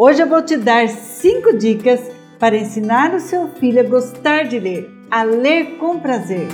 Hoje eu vou te dar cinco dicas para ensinar o seu filho a gostar de ler, a ler com prazer.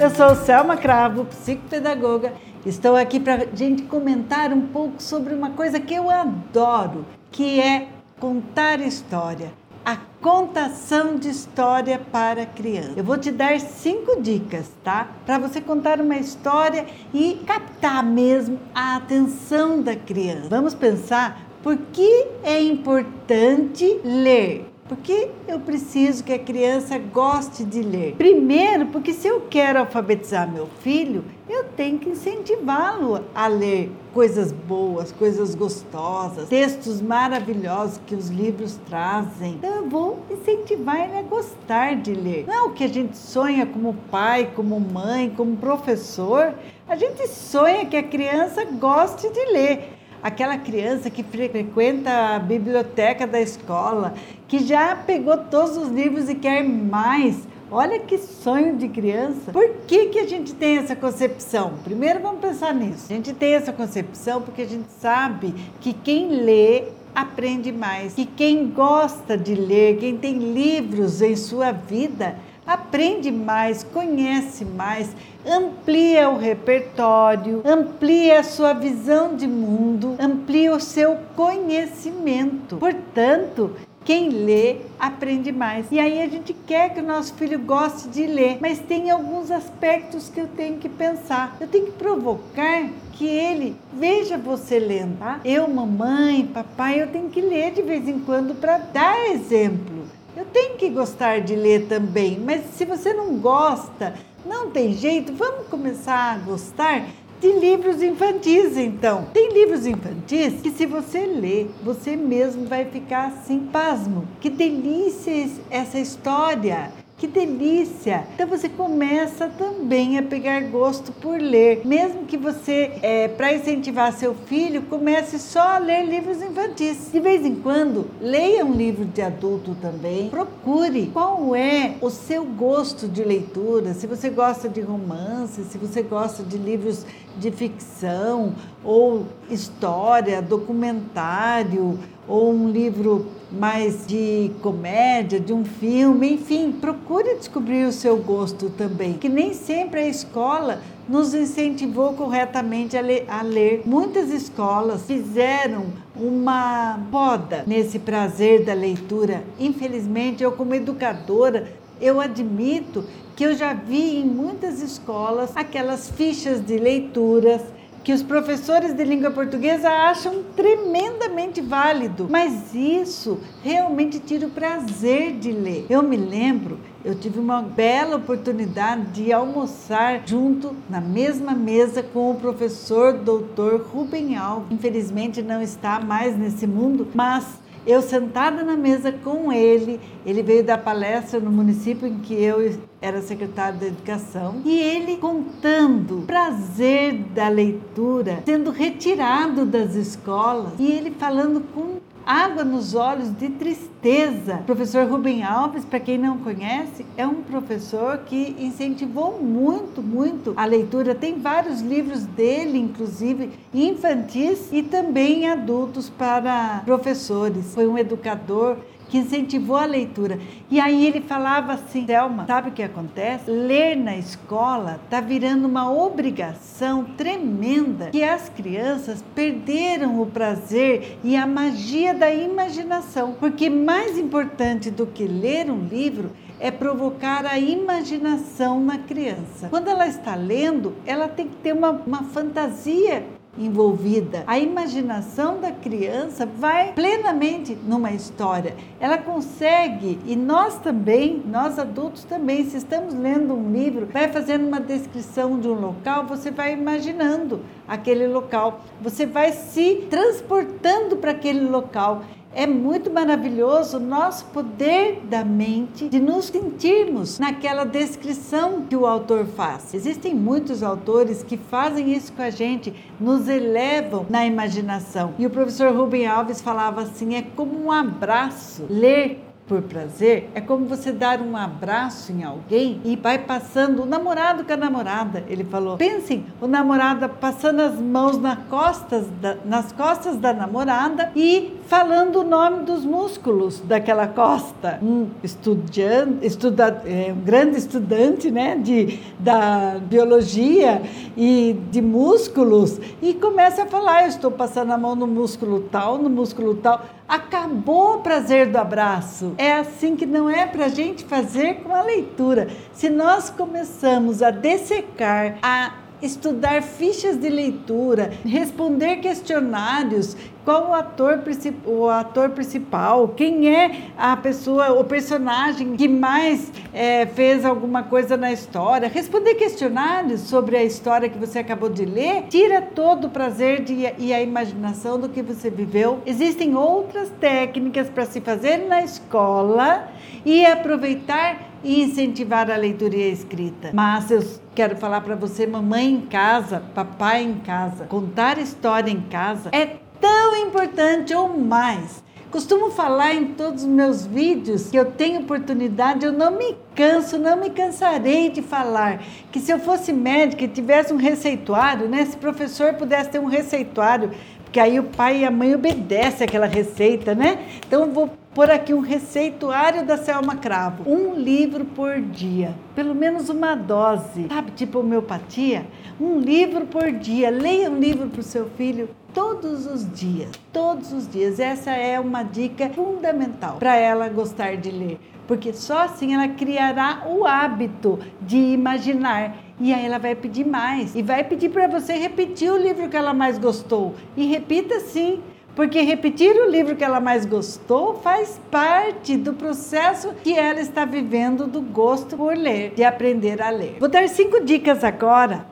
Eu sou Selma Cravo, psicopedagoga. Estou aqui para a gente comentar um pouco sobre uma coisa que eu adoro, que é contar história a contação de história para criança. Eu vou te dar cinco dicas, tá? Para você contar uma história e captar mesmo a atenção da criança. Vamos pensar por que é importante ler. Porque eu preciso que a criança goste de ler. Primeiro, porque se eu quero alfabetizar meu filho, eu tenho que incentivá-lo a ler coisas boas, coisas gostosas, textos maravilhosos que os livros trazem. Então eu vou incentivar ele a gostar de ler. Não é o que a gente sonha como pai, como mãe, como professor. A gente sonha que a criança goste de ler aquela criança que frequenta a biblioteca da escola, que já pegou todos os livros e quer mais. Olha que sonho de criança. Por que, que a gente tem essa concepção? Primeiro vamos pensar nisso. A gente tem essa concepção porque a gente sabe que quem lê aprende mais, que quem gosta de ler, quem tem livros em sua vida, aprende mais, conhece mais, amplia o repertório, amplia a sua visão de mundo, amplia o seu conhecimento. Portanto, quem lê aprende mais. E aí a gente quer que o nosso filho goste de ler, mas tem alguns aspectos que eu tenho que pensar. Eu tenho que provocar que ele veja você lendo, tá? Eu, mamãe, papai, eu tenho que ler de vez em quando para dar exemplo. Eu tenho que gostar de ler também, mas se você não gosta, não tem jeito, vamos começar a gostar de livros infantis, então. Tem livros infantis que, se você ler, você mesmo vai ficar assim, pasmo. Que delícia essa história! Que delícia! Então você começa também a pegar gosto por ler, mesmo que você, é, para incentivar seu filho, comece só a ler livros infantis. De vez em quando, leia um livro de adulto também. Procure qual é o seu gosto de leitura. Se você gosta de romance, se você gosta de livros de ficção ou história, documentário ou um livro mais de comédia, de um filme, enfim, procure descobrir o seu gosto também, que nem sempre a escola nos incentivou corretamente a ler, a ler. Muitas escolas fizeram uma poda nesse prazer da leitura. Infelizmente, eu como educadora, eu admito que eu já vi em muitas escolas aquelas fichas de leituras que os professores de língua portuguesa acham tremendamente válido, mas isso realmente tira o prazer de ler. Eu me lembro, eu tive uma bela oportunidade de almoçar junto na mesma mesa com o professor doutor Rubem Alves. Infelizmente não está mais nesse mundo, mas eu sentada na mesa com ele, ele veio dar palestra no município em que eu era secretário da Educação, e ele contando o prazer da leitura sendo retirado das escolas, e ele falando com água nos olhos de tristeza. O professor Rubem Alves, para quem não conhece, é um professor que incentivou muito, muito a leitura. Tem vários livros dele, inclusive infantis e também adultos para professores. Foi um educador que incentivou a leitura. E aí ele falava assim, Selma, sabe o que acontece? Ler na escola está virando uma obrigação tremenda que as crianças perderam o prazer e a magia da imaginação. Porque mais importante do que ler um livro é provocar a imaginação na criança. Quando ela está lendo, ela tem que ter uma, uma fantasia envolvida. A imaginação da criança vai plenamente numa história. Ela consegue, e nós também, nós adultos também, se estamos lendo um livro, vai fazendo uma descrição de um local, você vai imaginando aquele local, você vai se transportando para aquele local é muito maravilhoso o nosso poder da mente de nos sentirmos naquela descrição que o autor faz. Existem muitos autores que fazem isso com a gente, nos elevam na imaginação. E o professor Rubem Alves falava assim: é como um abraço. Ler por prazer é como você dar um abraço em alguém e vai passando o namorado com a namorada. Ele falou: pensem, o namorado passando as mãos nas costas da, nas costas da namorada e falando o nome dos músculos daquela costa. Um estudante, estuda, é, um grande estudante né, de, da biologia e de músculos e começa a falar: eu estou passando a mão no músculo tal, no músculo tal. Acabou o prazer do abraço. É assim que não é para a gente fazer com a leitura. Se nós começamos a dessecar, a estudar fichas de leitura, responder questionários, qual o ator, o ator principal, quem é a pessoa, o personagem que mais é, fez alguma coisa na história, responder questionários sobre a história que você acabou de ler, tira todo o prazer de, e a imaginação do que você viveu. Existem outras técnicas para se fazer na escola e aproveitar e incentivar a leitura e a escrita. Mas eu quero falar para você, mamãe em casa, papai em casa, contar história em casa é tão importante ou mais. Costumo falar em todos os meus vídeos que eu tenho oportunidade, eu não me canso, não me cansarei de falar que se eu fosse médica e tivesse um receituário, né, se professor pudesse ter um receituário, porque aí o pai e a mãe obedecem aquela receita, né? Então eu vou pôr aqui um receituário da Selma Cravo. Um livro por dia, pelo menos uma dose, sabe? Tipo homeopatia. Um livro por dia. Leia um livro para o seu filho todos os dias, todos os dias. Essa é uma dica fundamental para ela gostar de ler, porque só assim ela criará o hábito de imaginar e aí ela vai pedir mais e vai pedir para você repetir o livro que ela mais gostou e repita sim. Porque repetir o livro que ela mais gostou faz parte do processo que ela está vivendo do gosto por ler, de aprender a ler. Vou dar cinco dicas agora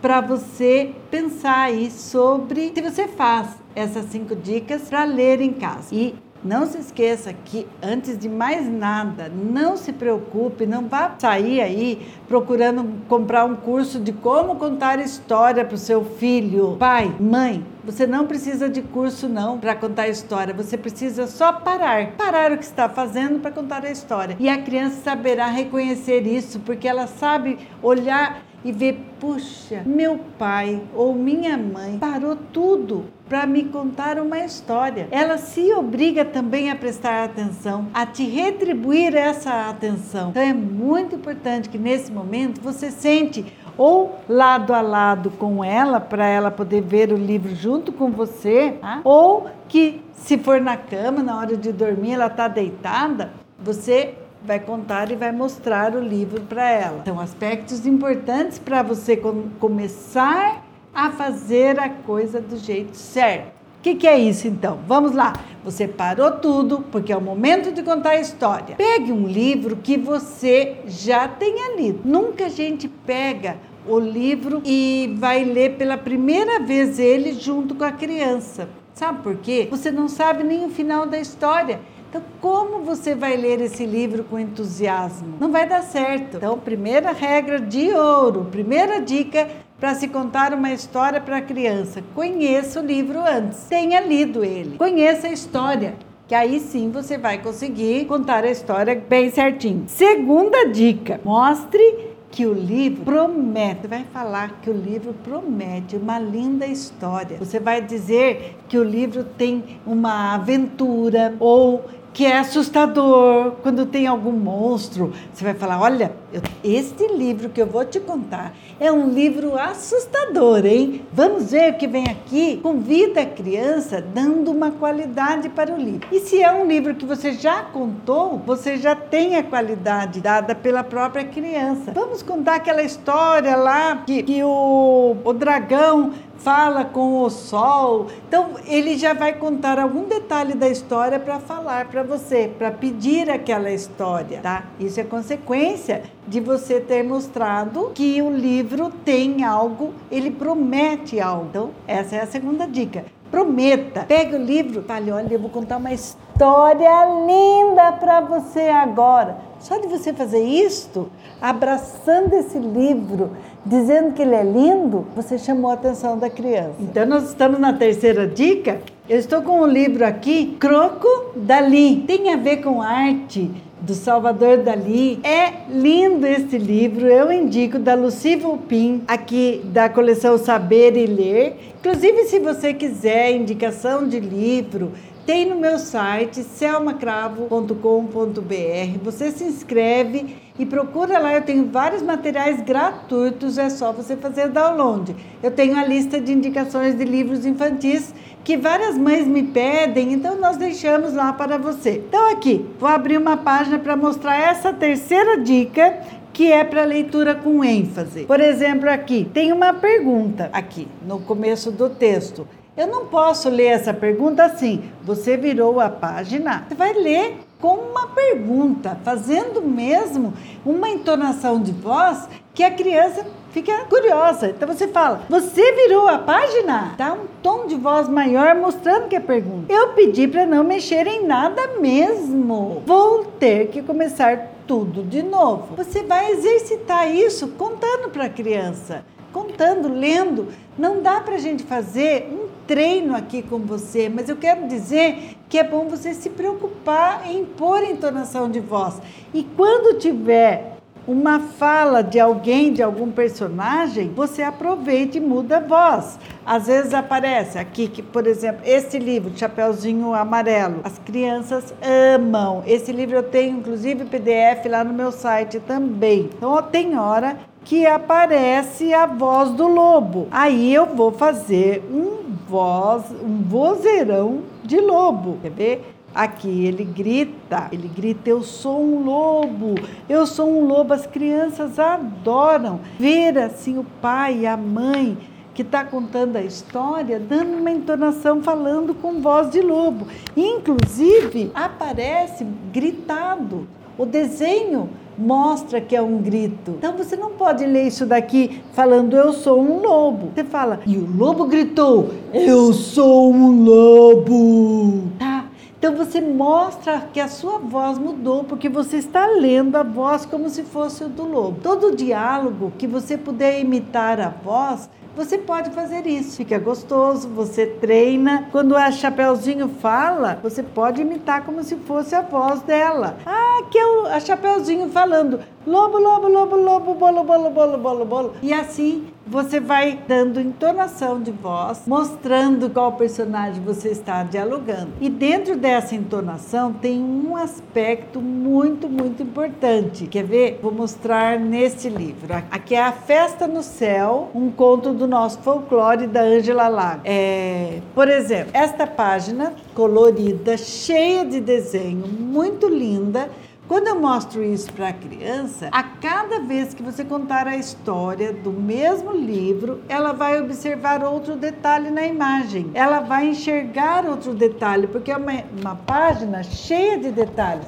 para você pensar aí sobre se você faz essas cinco dicas para ler em casa. E não se esqueça que, antes de mais nada, não se preocupe, não vá sair aí procurando comprar um curso de como contar história para o seu filho. Pai, mãe, você não precisa de curso não para contar história, você precisa só parar. Parar o que está fazendo para contar a história. E a criança saberá reconhecer isso, porque ela sabe olhar e ver, puxa, meu pai ou minha mãe parou tudo para me contar uma história. Ela se obriga também a prestar atenção, a te retribuir essa atenção. Então é muito importante que nesse momento você sente ou lado a lado com ela para ela poder ver o livro junto com você, tá? ou que se for na cama na hora de dormir ela está deitada, você vai contar e vai mostrar o livro para ela. São aspectos importantes para você com começar a fazer a coisa do jeito certo. O que, que, é isso então? Vamos lá. Você parou tudo porque é o momento de contar a história. Pegue um livro que você já tenha lido. Nunca a gente pega o livro e vai ler pela primeira vez ele junto com a criança. Sabe por quê? Você não sabe nem o final da história. Então, como você vai ler esse livro com entusiasmo? Não vai dar certo. Então, primeira regra de ouro, primeira dica para se contar uma história para a criança: conheça o livro antes, tenha lido ele, conheça a história. Que aí sim você vai conseguir contar a história bem certinho. Segunda dica: mostre que o livro promete, vai falar que o livro promete uma linda história. Você vai dizer que o livro tem uma aventura ou que é assustador quando tem algum monstro. Você vai falar: olha, eu, este livro que eu vou te contar é um livro assustador, hein? Vamos ver o que vem aqui. Convida a criança dando uma qualidade para o livro. E se é um livro que você já contou, você já tem a qualidade dada pela própria criança. Vamos contar aquela história lá que, que o, o dragão fala com o sol. Então, ele já vai contar algum detalhe da história para falar para você, para pedir aquela história, tá? Isso é consequência de você ter mostrado que o livro tem algo, ele promete algo. Então, essa é a segunda dica. Prometa. Pega o livro, fale, olha, eu vou contar uma história linda para você agora. Só de você fazer isto, abraçando esse livro, dizendo que ele é lindo, você chamou a atenção da criança. Então, nós estamos na terceira dica, Eu estou com um livro aqui, Croco Dali. Tem a ver com arte do Salvador Dali. É lindo esse livro, eu indico, da Lucy Vulpin, aqui da coleção Saber e Ler. Inclusive, se você quiser indicação de livro, tem no meu site selmacravo.com.br. Você se inscreve e procura lá. Eu tenho vários materiais gratuitos, é só você fazer download. Eu tenho a lista de indicações de livros infantis que várias mães me pedem, então nós deixamos lá para você. Então, aqui, vou abrir uma página para mostrar essa terceira dica que é para leitura com ênfase. Por exemplo, aqui tem uma pergunta aqui no começo do texto. Eu não posso ler essa pergunta assim. Você virou a página. Você vai ler com uma pergunta, fazendo mesmo uma entonação de voz que a criança fica curiosa. Então você fala: Você virou a página? Dá um tom de voz maior mostrando que é pergunta. Eu pedi para não mexer em nada mesmo. Vou ter que começar tudo de novo. Você vai exercitar isso contando para a criança contando, lendo. Não dá para a gente fazer um treino aqui com você, mas eu quero dizer que é bom você se preocupar em pôr entonação de voz. E quando tiver uma fala de alguém, de algum personagem, você aproveita e muda a voz. Às vezes aparece aqui, que, por exemplo, esse livro, Chapeuzinho Amarelo, as crianças amam. Esse livro eu tenho, inclusive, PDF lá no meu site também. Então, tem hora que aparece a voz do lobo. Aí eu vou fazer um voz, um vozeirão de lobo. Quer ver? Aqui ele grita, ele grita: Eu sou um lobo, eu sou um lobo. As crianças adoram ver assim o pai e a mãe que está contando a história, dando uma entonação, falando com voz de lobo. Inclusive, aparece gritado. O desenho mostra que é um grito. Então você não pode ler isso daqui falando eu sou um lobo. Você fala, e o lobo gritou, eu sou um lobo. Tá? Então você mostra que a sua voz mudou porque você está lendo a voz como se fosse o do lobo. Todo diálogo que você puder imitar a voz, você pode fazer isso. Fica gostoso, você treina. Quando a Chapeuzinho fala, você pode imitar como se fosse a voz dela. Ah, que é a Chapeuzinho falando lobo, lobo, lobo, lobo, bolo, bolo, bolo, bolo, bolo. E assim você vai dando entonação de voz, mostrando qual personagem você está dialogando. E dentro dessa entonação tem um aspecto muito, muito importante. Quer ver? Vou mostrar neste livro. Aqui é A Festa no Céu, um conto do nosso folclore da Ângela Lago. É, por exemplo, esta página colorida, cheia de desenho, muito linda quando eu mostro isso para a criança, a cada vez que você contar a história do mesmo livro, ela vai observar outro detalhe na imagem. Ela vai enxergar outro detalhe, porque é uma, uma página cheia de detalhes.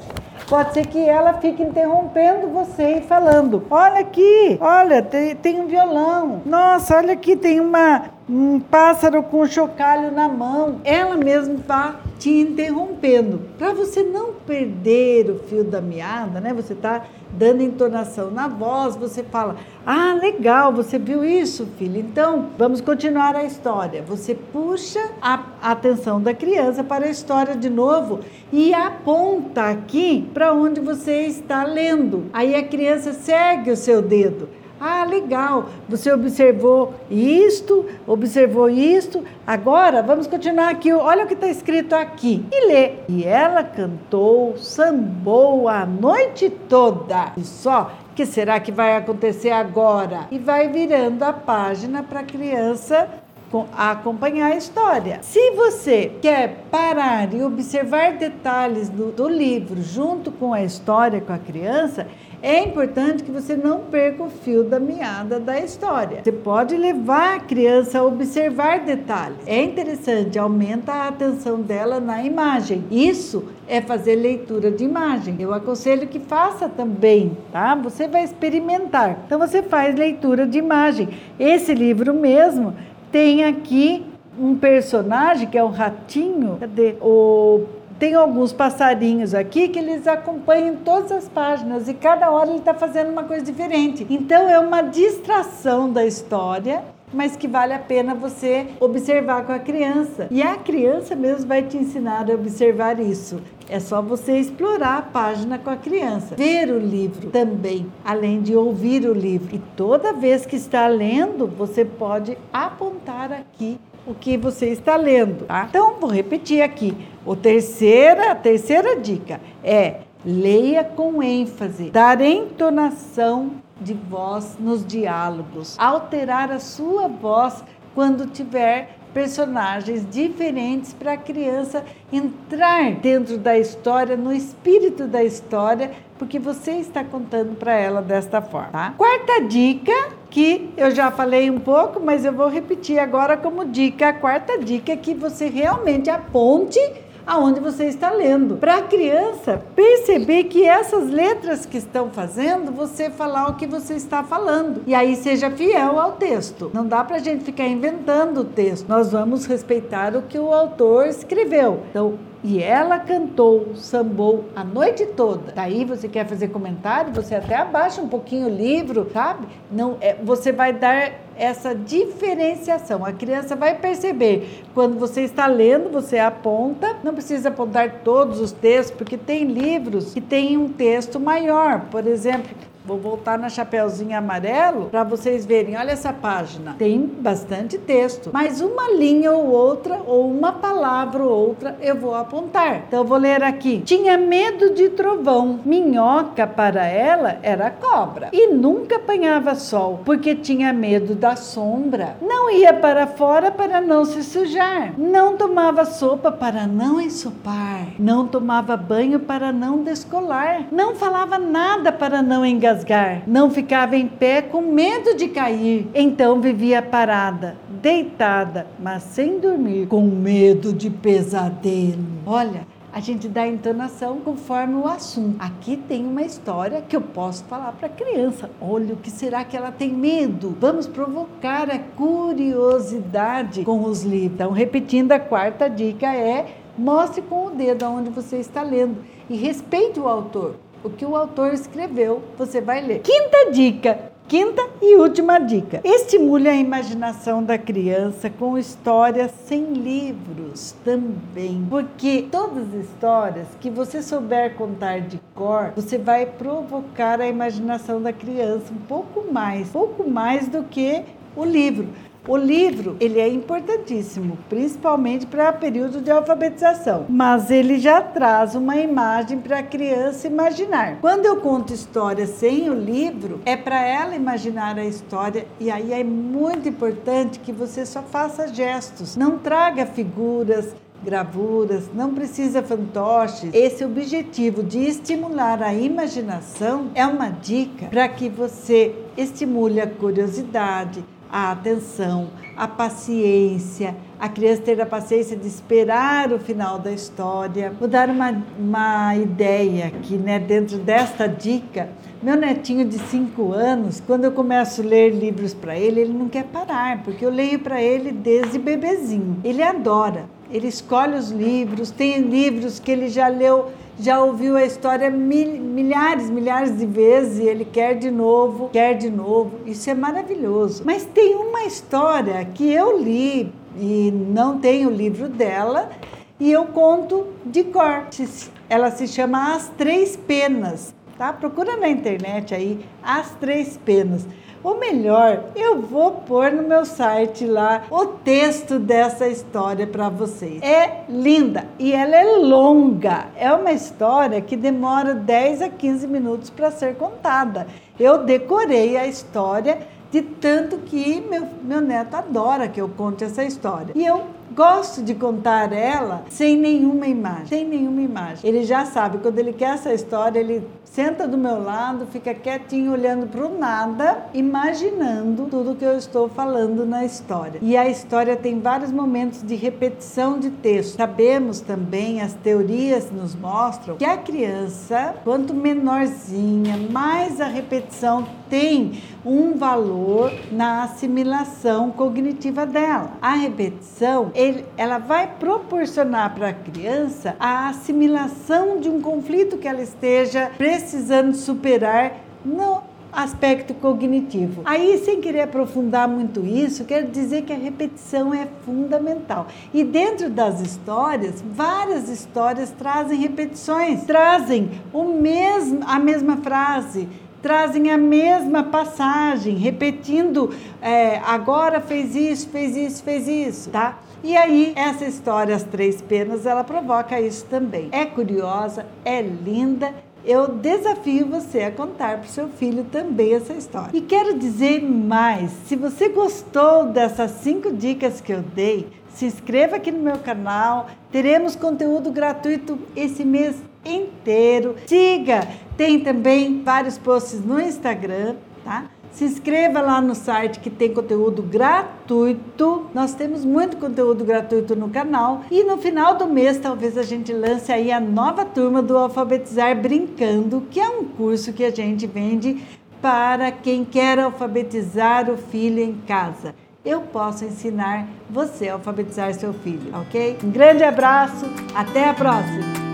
Pode ser que ela fique interrompendo você e falando: Olha aqui, olha, tem, tem um violão. Nossa, olha aqui, tem uma, um pássaro com um chocalho na mão. Ela mesma está te interrompendo. Para você não perder o fio da meada, né? Você está dando entonação na voz, você fala: Ah, legal, você viu isso, filho? Então, vamos continuar a história. Você puxa a atenção da criança para a história de novo e aponta aqui para onde você está lendo. Aí a criança segue o seu dedo. Ah, legal, você observou isto, observou isto. Agora vamos continuar aqui. Olha o que está escrito aqui. E lê. E ela cantou, sambou a noite toda. E só que será que vai acontecer agora? E vai virando a página para a criança acompanhar a história. Se você quer parar e observar detalhes do, do livro junto com a história com a criança, é importante que você não perca o fio da meada da história. Você pode levar a criança a observar detalhes. É interessante, aumenta a atenção dela na imagem. Isso é fazer leitura de imagem. Eu aconselho que faça também, tá? Você vai experimentar. Então você faz leitura de imagem. Esse livro mesmo tem aqui um personagem que é um ratinho. Cadê? O tem alguns passarinhos aqui que eles acompanham todas as páginas e cada hora ele está fazendo uma coisa diferente. Então é uma distração da história mas que vale a pena você observar com a criança. E a criança mesmo vai te ensinar a observar isso. É só você explorar a página com a criança, ver o livro também, além de ouvir o livro. E toda vez que está lendo, você pode apontar aqui o que você está lendo, tá? Então, vou repetir aqui. O terceira, a terceira dica é leia com ênfase, dar entonação de voz nos diálogos, alterar a sua voz quando tiver personagens diferentes para a criança entrar dentro da história, no espírito da história, porque você está contando para ela desta forma. Tá? Quarta dica, que eu já falei um pouco, mas eu vou repetir agora como dica. A quarta dica é que você realmente aponte aonde você está lendo. Para a criança perceber que essas letras que estão fazendo, você falar o que você está falando. E aí seja fiel ao texto. Não dá para a gente ficar inventando o texto. Nós vamos respeitar o que o autor escreveu. Então, e ela cantou, sambou a noite toda. Daí você quer fazer comentário, você até abaixa um pouquinho o livro, sabe? Não, é, você vai dar essa diferenciação. A criança vai perceber quando você está lendo, você aponta, não precisa apontar todos os textos, porque tem livros que têm um texto maior. Por exemplo, Vou voltar na Chapeuzinho Amarelo para vocês verem. Olha essa página. Tem bastante texto, mas uma linha ou outra, ou uma palavra ou outra, eu vou apontar. Então eu vou ler aqui. Tinha medo de trovão. Minhoca para ela era cobra. E nunca apanhava sol, porque tinha medo da sombra. Não ia para fora para não se sujar. Não tomava sopa para não ensopar. Não tomava banho para não descolar. Não falava nada para não engasgar engasgar, não ficava em pé com medo de cair. Então vivia parada, deitada, mas sem dormir, com medo de pesadelo. Olha, a gente dá entonação conforme o assunto. Aqui tem uma história que eu posso falar para a criança. Olha, o que será que ela tem medo? Vamos provocar a curiosidade com os livros. Então, repetindo, a quarta dica é mostre com o dedo aonde você está lendo e respeite o autor o que o autor escreveu, você vai ler. Quinta dica. Quinta e última dica: estimule a imaginação da criança com histórias sem livros também. Porque todas as histórias que você souber contar de cor, você vai provocar a imaginação da criança um pouco mais, pouco mais do que o livro. O livro, ele é importantíssimo, principalmente para período de alfabetização, mas ele já traz uma imagem para a criança imaginar. Quando eu conto história sem o livro, é para ela imaginar a história e aí é muito importante que você só faça gestos, não traga figuras, gravuras, não precisa fantoches. Esse objetivo de estimular a imaginação é uma dica para que você estimule a curiosidade, a atenção, a paciência, a criança ter a paciência de esperar o final da história. Vou dar uma, uma ideia aqui, né, dentro desta dica. Meu netinho de 5 anos, quando eu começo a ler livros para ele, ele não quer parar, porque eu leio para ele desde bebezinho. Ele adora, ele escolhe os livros, tem livros que ele já leu já ouviu a história mil, milhares, milhares de vezes e ele quer de novo, quer de novo. Isso é maravilhoso. Mas tem uma história que eu li e não tenho o livro dela e eu conto de cor. Ela se chama As Três Penas, tá? Procura na internet aí As Três Penas. Ou melhor, eu vou pôr no meu site lá o texto dessa história para vocês. É linda e ela é longa. É uma história que demora 10 a 15 minutos para ser contada. Eu decorei a história de tanto que meu, meu neto adora que eu conte essa história. E eu gosto de contar ela sem nenhuma imagem, sem nenhuma imagem. Ele já sabe, quando ele quer essa história, ele senta do meu lado, fica quietinho olhando para o nada, imaginando tudo que eu estou falando na história. E a história tem vários momentos de repetição de texto. Sabemos também, as teorias nos mostram que a criança, quanto menorzinha, mais a repetição tem um valor na assimilação cognitiva dela. A repetição, ele, ela vai proporcionar para a criança a assimilação de um conflito que ela esteja precisando superar no aspecto cognitivo. Aí, sem querer aprofundar muito isso, quero dizer que a repetição é fundamental. E dentro das histórias, várias histórias trazem repetições, trazem o mesmo, a mesma frase, trazem a mesma passagem, repetindo, é, agora fez isso, fez isso, fez isso, tá? E aí, essa história, As Três Penas, ela provoca isso também. É curiosa, é linda eu desafio você a contar para o seu filho também essa história. E quero dizer mais: se você gostou dessas cinco dicas que eu dei, se inscreva aqui no meu canal. Teremos conteúdo gratuito esse mês inteiro. Siga, tem também vários posts no Instagram, tá? Se inscreva lá no site que tem conteúdo gratuito. Nós temos muito conteúdo gratuito no canal. E no final do mês, talvez a gente lance aí a nova turma do Alfabetizar Brincando, que é um curso que a gente vende para quem quer alfabetizar o filho em casa. Eu posso ensinar você a alfabetizar seu filho, ok? Um grande abraço, até a próxima!